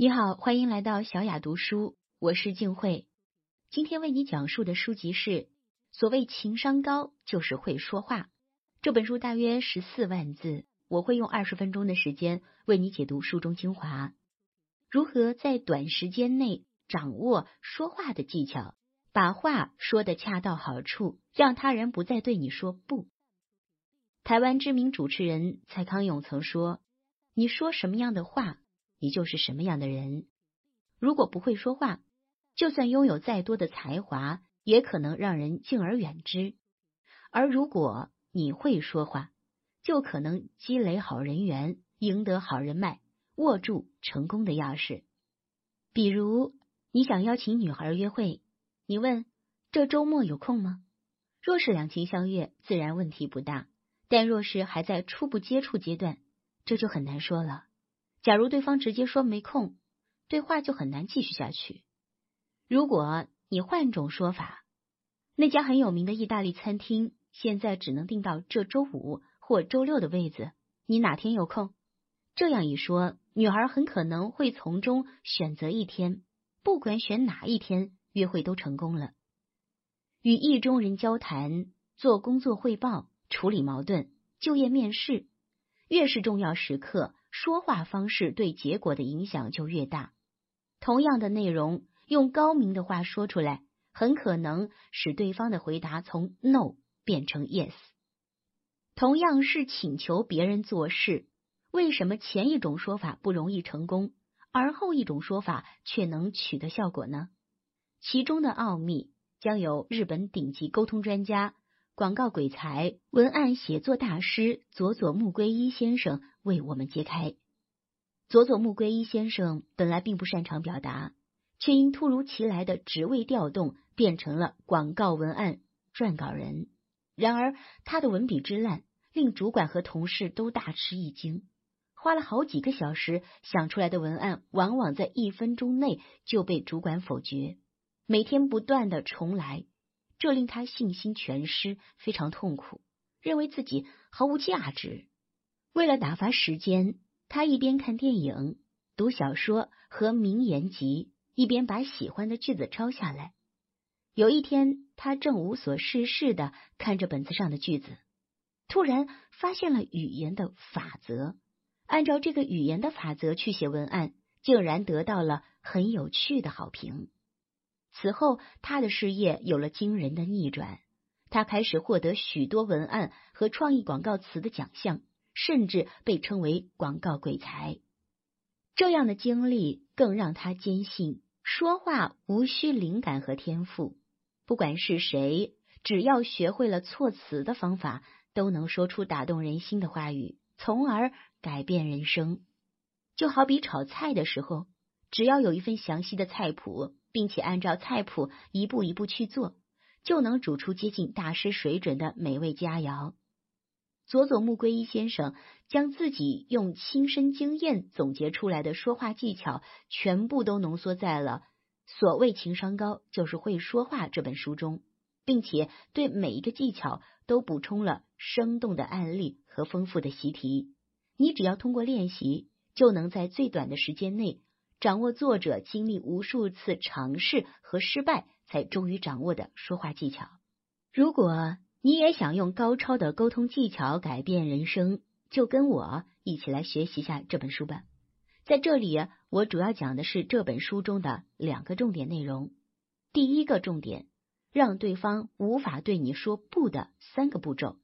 你好，欢迎来到小雅读书，我是静慧。今天为你讲述的书籍是《所谓情商高就是会说话》这本书，大约十四万字，我会用二十分钟的时间为你解读书中精华。如何在短时间内掌握说话的技巧，把话说的恰到好处，让他人不再对你说不？台湾知名主持人蔡康永曾说：“你说什么样的话，你就是什么样的人。如果不会说话，就算拥有再多的才华，也可能让人敬而远之；而如果你会说话，就可能积累好人缘，赢得好人脉，握住成功的钥匙。比如，你想邀请女孩约会，你问这周末有空吗？若是两情相悦，自然问题不大。但若是还在初步接触阶段，这就很难说了。假如对方直接说没空，对话就很难继续下去。如果你换种说法，那家很有名的意大利餐厅现在只能订到这周五或周六的位子，你哪天有空？这样一说，女孩很可能会从中选择一天，不管选哪一天，约会都成功了。与意中人交谈，做工作汇报。处理矛盾、就业面试，越是重要时刻，说话方式对结果的影响就越大。同样的内容，用高明的话说出来，很可能使对方的回答从 no 变成 yes。同样是请求别人做事，为什么前一种说法不容易成功，而后一种说法却能取得效果呢？其中的奥秘，将由日本顶级沟通专家。广告鬼才、文案写作大师佐佐木圭一先生为我们揭开。佐佐木圭一先生本来并不擅长表达，却因突如其来的职位调动，变成了广告文案撰稿人。然而，他的文笔之烂，令主管和同事都大吃一惊。花了好几个小时想出来的文案，往往在一分钟内就被主管否决。每天不断的重来。这令他信心全失，非常痛苦，认为自己毫无价值。为了打发时间，他一边看电影、读小说和名言集，一边把喜欢的句子抄下来。有一天，他正无所事事的看着本子上的句子，突然发现了语言的法则，按照这个语言的法则去写文案，竟然得到了很有趣的好评。此后，他的事业有了惊人的逆转，他开始获得许多文案和创意广告词的奖项，甚至被称为广告鬼才。这样的经历更让他坚信，说话无需灵感和天赋，不管是谁，只要学会了措辞的方法，都能说出打动人心的话语，从而改变人生。就好比炒菜的时候，只要有一份详细的菜谱。并且按照菜谱一步一步去做，就能煮出接近大师水准的美味佳肴。佐佐木圭一先生将自己用亲身经验总结出来的说话技巧，全部都浓缩在了《所谓情商高就是会说话》这本书中，并且对每一个技巧都补充了生动的案例和丰富的习题。你只要通过练习，就能在最短的时间内。掌握作者经历无数次尝试和失败，才终于掌握的说话技巧。如果你也想用高超的沟通技巧改变人生，就跟我一起来学习一下这本书吧。在这里，我主要讲的是这本书中的两个重点内容。第一个重点，让对方无法对你说不的三个步骤；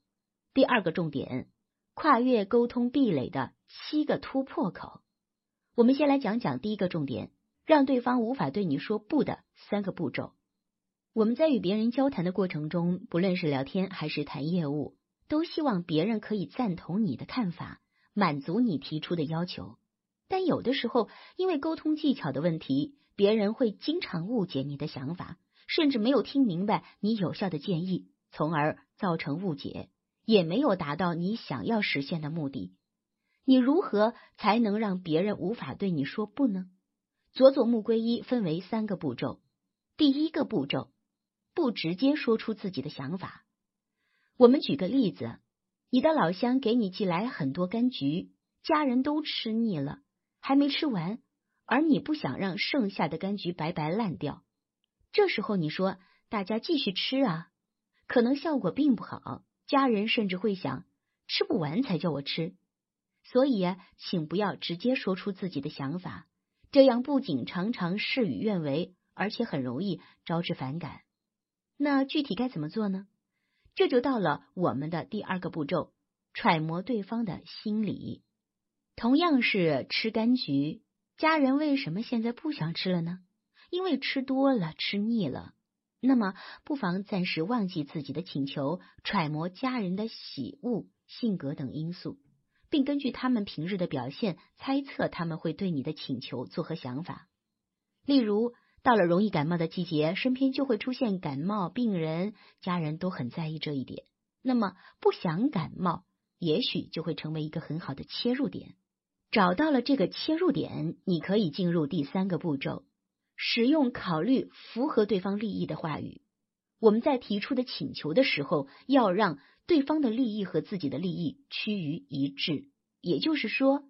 第二个重点，跨越沟通壁垒的七个突破口。我们先来讲讲第一个重点，让对方无法对你说不的三个步骤。我们在与别人交谈的过程中，不论是聊天还是谈业务，都希望别人可以赞同你的看法，满足你提出的要求。但有的时候，因为沟通技巧的问题，别人会经常误解你的想法，甚至没有听明白你有效的建议，从而造成误解，也没有达到你想要实现的目的。你如何才能让别人无法对你说不呢？佐佐木圭一分为三个步骤。第一个步骤，不直接说出自己的想法。我们举个例子，你的老乡给你寄来很多柑橘，家人都吃腻了，还没吃完，而你不想让剩下的柑橘白白烂掉。这时候你说大家继续吃啊，可能效果并不好，家人甚至会想吃不完才叫我吃。所以，请不要直接说出自己的想法，这样不仅常常事与愿违，而且很容易招致反感。那具体该怎么做呢？这就到了我们的第二个步骤：揣摩对方的心理。同样是吃柑橘，家人为什么现在不想吃了呢？因为吃多了，吃腻了。那么，不妨暂时忘记自己的请求，揣摩家人的喜恶、性格等因素，并根据他们平日的表现，猜测他们会对你的请求作何想法。例如，到了容易感冒的季节，身边就会出现感冒病人，家人都很在意这一点。那么，不想感冒，也许就会成为一个很好的切入点。找到了这个切入点，你可以进入第三个步骤，使用考虑符合对方利益的话语。我们在提出的请求的时候，要让对方的利益和自己的利益趋于一致。也就是说，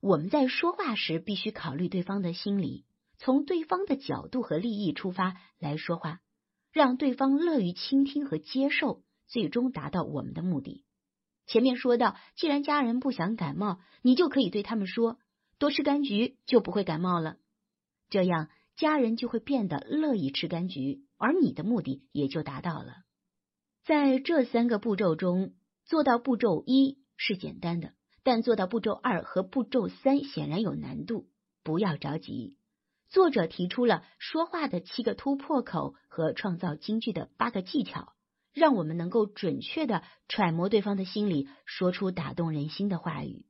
我们在说话时必须考虑对方的心理。从对方的角度和利益出发来说话，让对方乐于倾听和接受，最终达到我们的目的。前面说到，既然家人不想感冒，你就可以对他们说，多吃柑橘就不会感冒了。这样，家人就会变得乐意吃柑橘，而你的目的也就达到了。在这三个步骤中，做到步骤一是简单的，但做到步骤二和步骤三显然有难度。不要着急。作者提出了说话的七个突破口和创造金句的八个技巧，让我们能够准确的揣摩对方的心理，说出打动人心的话语。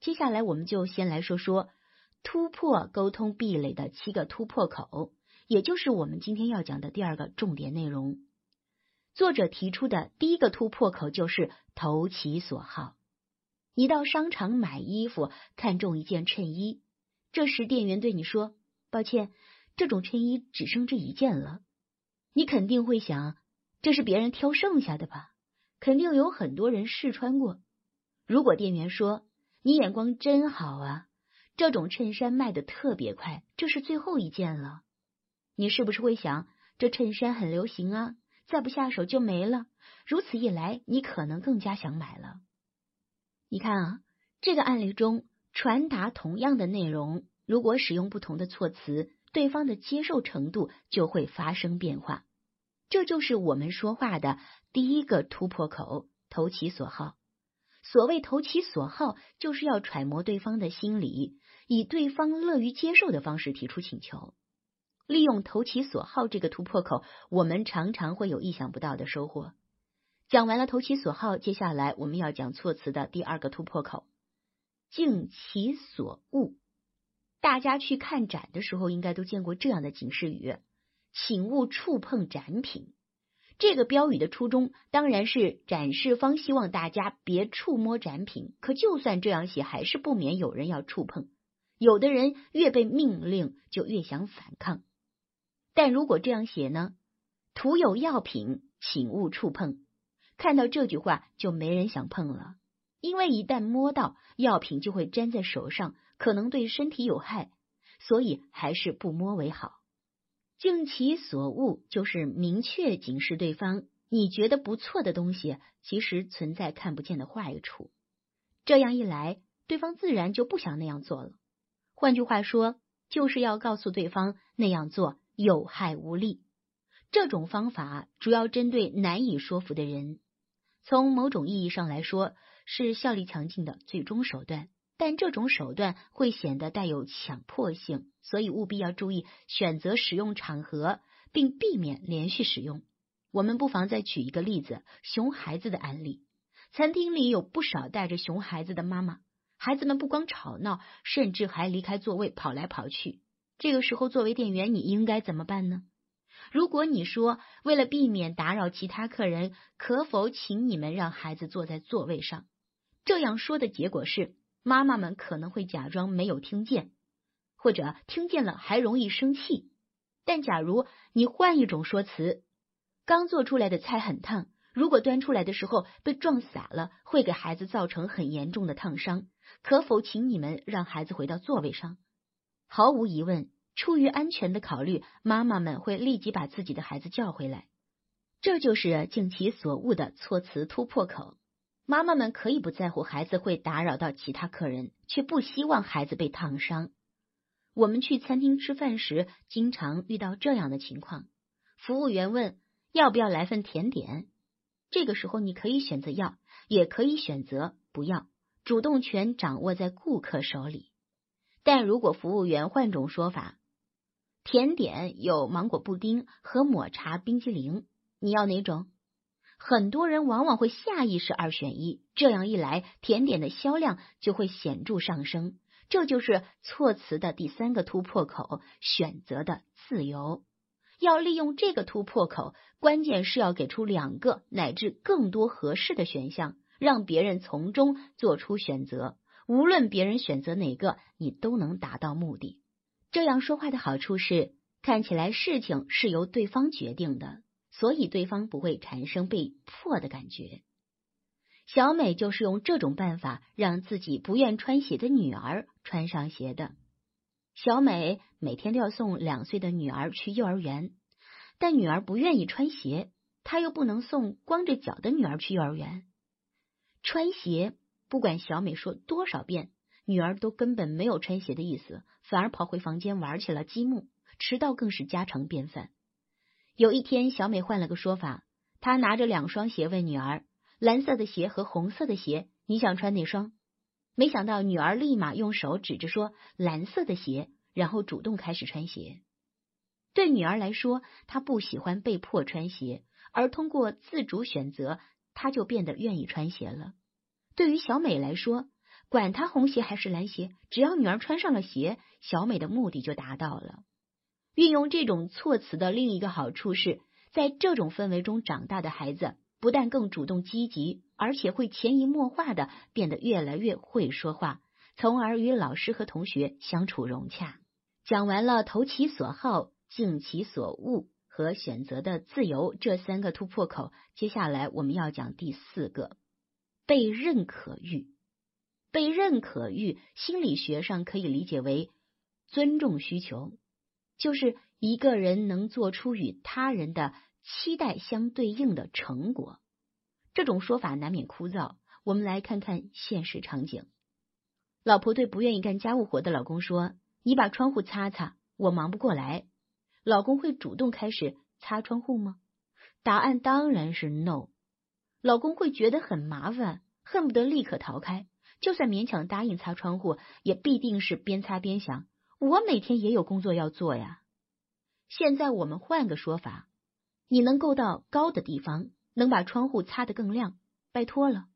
接下来，我们就先来说说突破沟通壁垒的七个突破口，也就是我们今天要讲的第二个重点内容。作者提出的第一个突破口就是投其所好。你到商场买衣服，看中一件衬衣，这时店员对你说。抱歉，这种衬衣只剩这一件了。你肯定会想，这是别人挑剩下的吧？肯定有很多人试穿过。如果店员说你眼光真好啊，这种衬衫卖的特别快，这是最后一件了。你是不是会想，这衬衫很流行啊，再不下手就没了？如此一来，你可能更加想买了。你看啊，这个案例中传达同样的内容。如果使用不同的措辞，对方的接受程度就会发生变化。这就是我们说话的第一个突破口：投其所好。所谓投其所好，就是要揣摩对方的心理，以对方乐于接受的方式提出请求。利用投其所好这个突破口，我们常常会有意想不到的收获。讲完了投其所好，接下来我们要讲措辞的第二个突破口：敬其所恶。大家去看展的时候，应该都见过这样的警示语：“请勿触碰展品。”这个标语的初衷当然是展示方希望大家别触摸展品。可就算这样写，还是不免有人要触碰。有的人越被命令，就越想反抗。但如果这样写呢？徒有药品，请勿触碰。看到这句话，就没人想碰了，因为一旦摸到药品，就会粘在手上。可能对身体有害，所以还是不摸为好。敬其所恶，就是明确警示对方，你觉得不错的东西，其实存在看不见的坏处。这样一来，对方自然就不想那样做了。换句话说，就是要告诉对方那样做有害无利。这种方法主要针对难以说服的人，从某种意义上来说，是效力强劲的最终手段。但这种手段会显得带有强迫性，所以务必要注意选择使用场合，并避免连续使用。我们不妨再举一个例子：熊孩子的案例。餐厅里有不少带着熊孩子的妈妈，孩子们不光吵闹，甚至还离开座位跑来跑去。这个时候，作为店员，你应该怎么办呢？如果你说为了避免打扰其他客人，可否请你们让孩子坐在座位上？这样说的结果是。妈妈们可能会假装没有听见，或者听见了还容易生气。但假如你换一种说辞，刚做出来的菜很烫，如果端出来的时候被撞洒了，会给孩子造成很严重的烫伤。可否请你们让孩子回到座位上？毫无疑问，出于安全的考虑，妈妈们会立即把自己的孩子叫回来。这就是尽其所恶的措辞突破口。妈妈们可以不在乎孩子会打扰到其他客人，却不希望孩子被烫伤。我们去餐厅吃饭时，经常遇到这样的情况：服务员问要不要来份甜点，这个时候你可以选择要，也可以选择不要，主动权掌握在顾客手里。但如果服务员换种说法，甜点有芒果布丁和抹茶冰激凌。你要哪种？很多人往往会下意识二选一，这样一来，甜点的销量就会显著上升。这就是措辞的第三个突破口——选择的自由。要利用这个突破口，关键是要给出两个乃至更多合适的选项，让别人从中做出选择。无论别人选择哪个，你都能达到目的。这样说话的好处是，看起来事情是由对方决定的。所以对方不会产生被迫的感觉。小美就是用这种办法让自己不愿穿鞋的女儿穿上鞋的。小美每天都要送两岁的女儿去幼儿园，但女儿不愿意穿鞋，她又不能送光着脚的女儿去幼儿园。穿鞋，不管小美说多少遍，女儿都根本没有穿鞋的意思，反而跑回房间玩起了积木，迟到更是家常便饭。有一天，小美换了个说法，她拿着两双鞋问女儿：“蓝色的鞋和红色的鞋，你想穿哪双？”没想到女儿立马用手指着说：“蓝色的鞋。”然后主动开始穿鞋。对女儿来说，她不喜欢被迫穿鞋，而通过自主选择，她就变得愿意穿鞋了。对于小美来说，管她红鞋还是蓝鞋，只要女儿穿上了鞋，小美的目的就达到了。运用这种措辞的另一个好处是，在这种氛围中长大的孩子，不但更主动积极，而且会潜移默化的变得越来越会说话，从而与老师和同学相处融洽。讲完了投其所好、尽其所恶和选择的自由这三个突破口，接下来我们要讲第四个被认可欲。被认可欲，心理学上可以理解为尊重需求。就是一个人能做出与他人的期待相对应的成果。这种说法难免枯燥。我们来看看现实场景：老婆对不愿意干家务活的老公说：“你把窗户擦擦，我忙不过来。”老公会主动开始擦窗户吗？答案当然是 no。老公会觉得很麻烦，恨不得立刻逃开。就算勉强答应擦窗户，也必定是边擦边想。我每天也有工作要做呀。现在我们换个说法，你能够到高的地方，能把窗户擦得更亮，拜托了。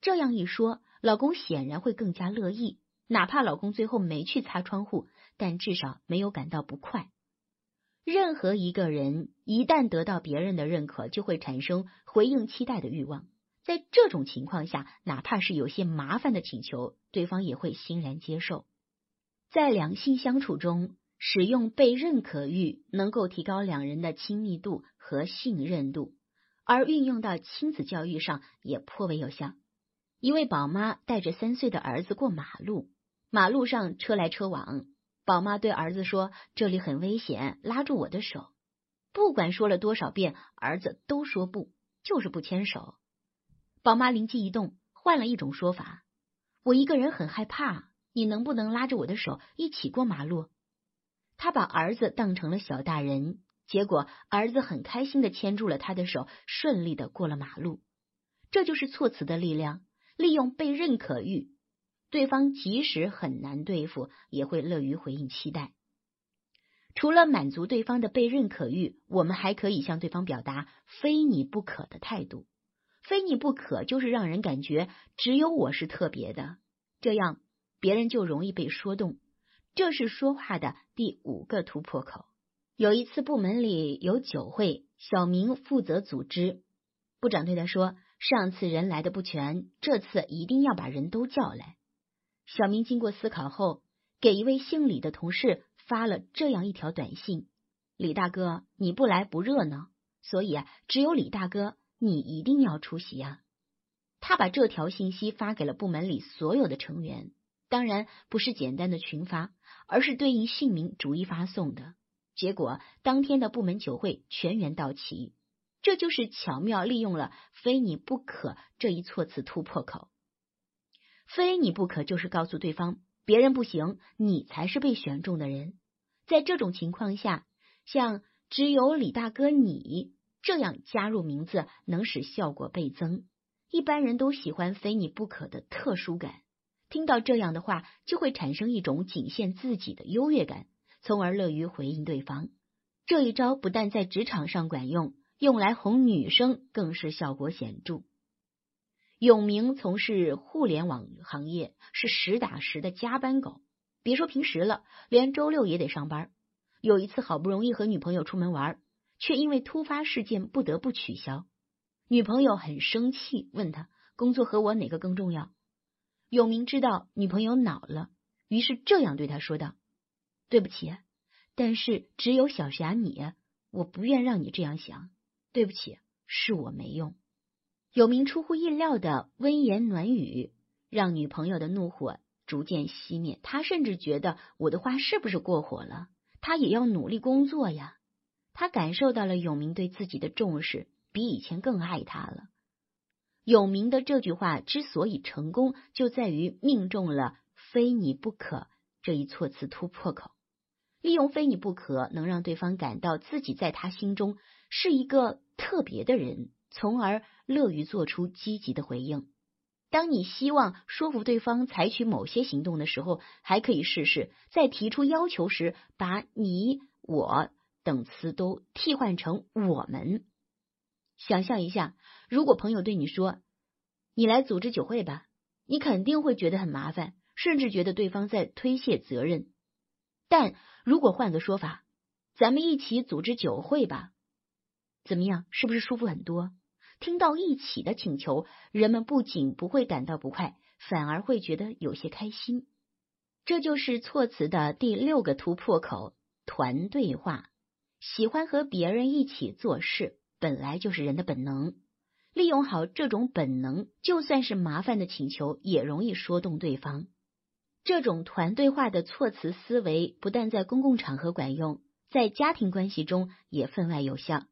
这样一说，老公显然会更加乐意，哪怕老公最后没去擦窗户，但至少没有感到不快。任何一个人一旦得到别人的认可，就会产生回应期待的欲望。在这种情况下，哪怕是有些麻烦的请求，对方也会欣然接受。在两性相处中，使用被认可欲能够提高两人的亲密度和信任度，而运用到亲子教育上也颇为有效。一位宝妈带着三岁的儿子过马路，马路上车来车往，宝妈对儿子说：“这里很危险，拉住我的手。”不管说了多少遍，儿子都说不，就是不牵手。宝妈灵机一动，换了一种说法：“我一个人很害怕。”你能不能拉着我的手一起过马路？他把儿子当成了小大人，结果儿子很开心的牵住了他的手，顺利的过了马路。这就是措辞的力量，利用被认可欲，对方即使很难对付，也会乐于回应期待。除了满足对方的被认可欲，我们还可以向对方表达非你不可的态度。非你不可就是让人感觉只有我是特别的，这样。别人就容易被说动，这是说话的第五个突破口。有一次部门里有酒会，小明负责组织。部长对他说：“上次人来的不全，这次一定要把人都叫来。”小明经过思考后，给一位姓李的同事发了这样一条短信：“李大哥，你不来不热闹，所以，只有李大哥你一定要出席呀。”他把这条信息发给了部门里所有的成员。当然不是简单的群发，而是对应姓名逐一发送的。结果当天的部门酒会全员到齐，这就是巧妙利用了“非你不可”这一措辞突破口。非你不可就是告诉对方，别人不行，你才是被选中的人。在这种情况下，像只有李大哥你这样加入名字，能使效果倍增。一般人都喜欢“非你不可”的特殊感，听到这样的话，就会产生一种仅限自己的优越感，从而乐于回应对方。这一招不但在职场上管用，用来哄女生更是效果显著。永明从事互联网行业，是实打实的加班狗。别说平时了，连周六也得上班。有一次，好不容易和女朋友出门玩，却因为突发事件不得不取消。女朋友很生气，问他工作和我哪个更重要？永明知道女朋友恼了，于是这样对他说道：“对不起，但是只有小霞你，我不愿让你这样想。对不起，是我没用。”有名出乎意料的温言暖语，让女朋友的怒火逐渐熄灭。他甚至觉得我的话是不是过火了？他也要努力工作呀。他感受到了永明对自己的重视，比以前更爱他了。永明的这句话之所以成功，就在于命中了“非你不可”这一措辞突破口。利用“非你不可”，能让对方感到自己在他心中是一个特别的人。从而乐于做出积极的回应。当你希望说服对方采取某些行动的时候，还可以试试在提出要求时，把你、我等词都替换成我们。想象一下，如果朋友对你说：“你来组织酒会吧”，你肯定会觉得很麻烦，甚至觉得对方在推卸责任。但如果换个说法，咱们一起组织酒会吧，怎么样？是不是舒服很多？听到一起的请求，人们不仅不会感到不快，反而会觉得有些开心。这就是措辞的第六个突破口——团队化。喜欢和别人一起做事，本来就是人的本能。利用好这种本能，就算是麻烦的请求，也容易说动对方。这种团队化的措辞思维，不但在公共场合管用，在家庭关系中也分外有效。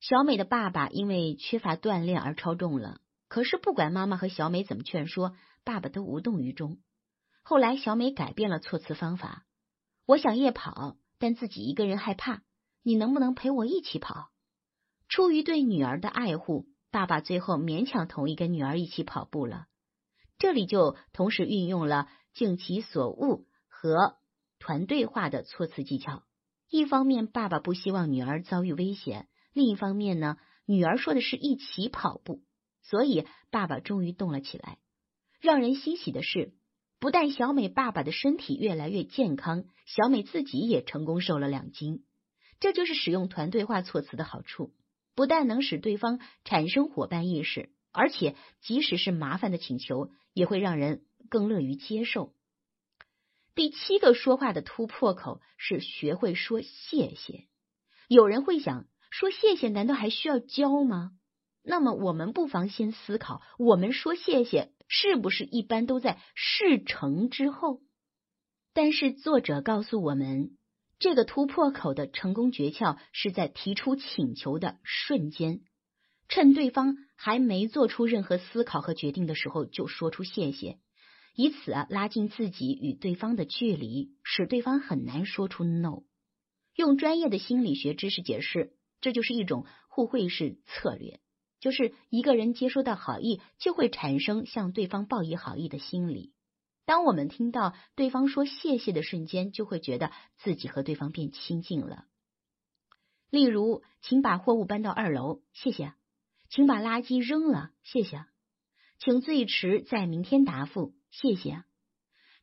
小美的爸爸因为缺乏锻炼而超重了，可是不管妈妈和小美怎么劝说，爸爸都无动于衷。后来，小美改变了措辞方法：“我想夜跑，但自己一个人害怕，你能不能陪我一起跑？”出于对女儿的爱护，爸爸最后勉强同意跟女儿一起跑步了。这里就同时运用了“尽其所恶”和团队化的措辞技巧。一方面，爸爸不希望女儿遭遇危险。另一方面呢，女儿说的是一起跑步，所以爸爸终于动了起来。让人欣喜的是，不但小美爸爸的身体越来越健康，小美自己也成功瘦了两斤。这就是使用团队化措辞的好处，不但能使对方产生伙伴意识，而且即使是麻烦的请求，也会让人更乐于接受。第七个说话的突破口是学会说谢谢。有人会想。说谢谢，难道还需要教吗？那么我们不妨先思考，我们说谢谢是不是一般都在事成之后？但是作者告诉我们，这个突破口的成功诀窍是在提出请求的瞬间，趁对方还没做出任何思考和决定的时候就说出谢谢，以此啊拉近自己与对方的距离，使对方很难说出 no。用专业的心理学知识解释。这就是一种互惠式策略，就是一个人接收到好意，就会产生向对方报以好意的心理。当我们听到对方说谢谢的瞬间，就会觉得自己和对方变亲近了。例如，请把货物搬到二楼，谢谢；请把垃圾扔了，谢谢；请最迟在明天答复，谢谢。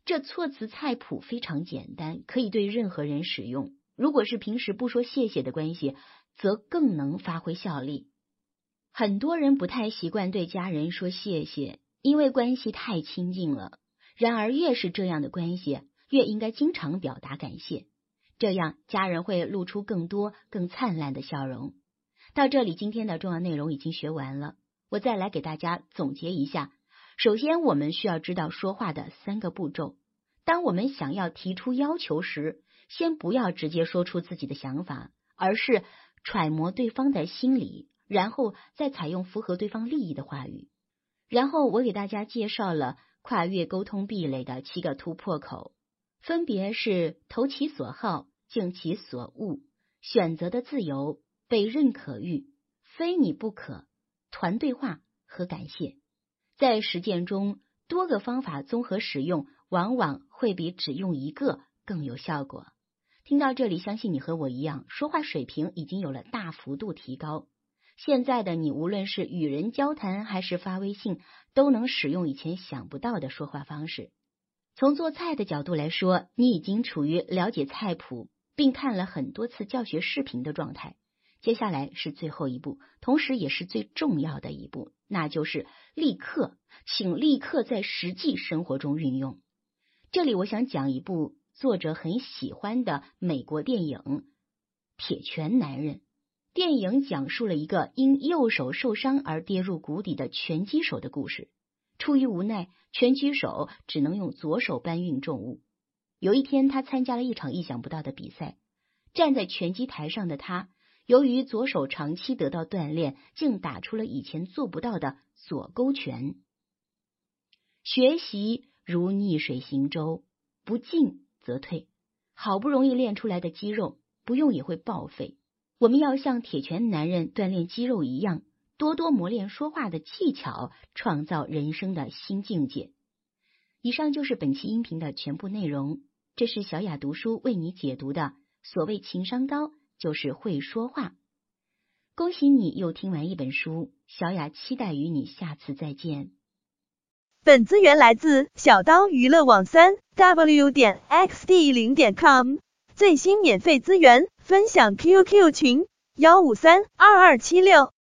这措辞菜谱非常简单，可以对任何人使用。如果是平时不说谢谢的关系，则更能发挥效力。很多人不太习惯对家人说谢谢，因为关系太亲近了。然而，越是这样的关系，越应该经常表达感谢，这样家人会露出更多、更灿烂的笑容。到这里，今天的重要内容已经学完了。我再来给大家总结一下：首先，我们需要知道说话的三个步骤。当我们想要提出要求时，先不要直接说出自己的想法，而是揣摩对方的心理，然后再采用符合对方利益的话语。然后我给大家介绍了跨越沟通壁垒的七个突破口，分别是投其所好、敬其所恶、选择的自由、被认可欲、非你不可、团队化和感谢。在实践中，多个方法综合使用，往往会比只用一个更有效果。听到这里，相信你和我一样，说话水平已经有了大幅度提高。现在的你，无论是与人交谈还是发微信，都能使用以前想不到的说话方式。从做菜的角度来说，你已经处于了解菜谱并看了很多次教学视频的状态。接下来是最后一步，同时也是最重要的一步，那就是立刻，请立刻在实际生活中运用。这里我想讲一部作者很喜欢的美国电影《铁拳男人》。电影讲述了一个因右手受伤而跌入谷底的拳击手的故事。出于无奈，拳击手只能用左手搬运重物。有一天，他参加了一场意想不到的比赛，站在拳击台上的他。由于左手长期得到锻炼，竟打出了以前做不到的左勾拳。学习如逆水行舟，不进则退。好不容易练出来的肌肉，不用也会报废。我们要像铁拳男人锻炼肌肉一样，多多磨练说话的技巧，创造人生的新境界。以上就是本期音频的全部内容。这是小雅读书为你解读的。所谓情商高。就是会说话。恭喜你又听完一本书，小雅期待与你下次再见。本资源来自小刀娱乐网三 w 点 xd 零点 com，最新免费资源分享 QQ 群幺五三二二七六。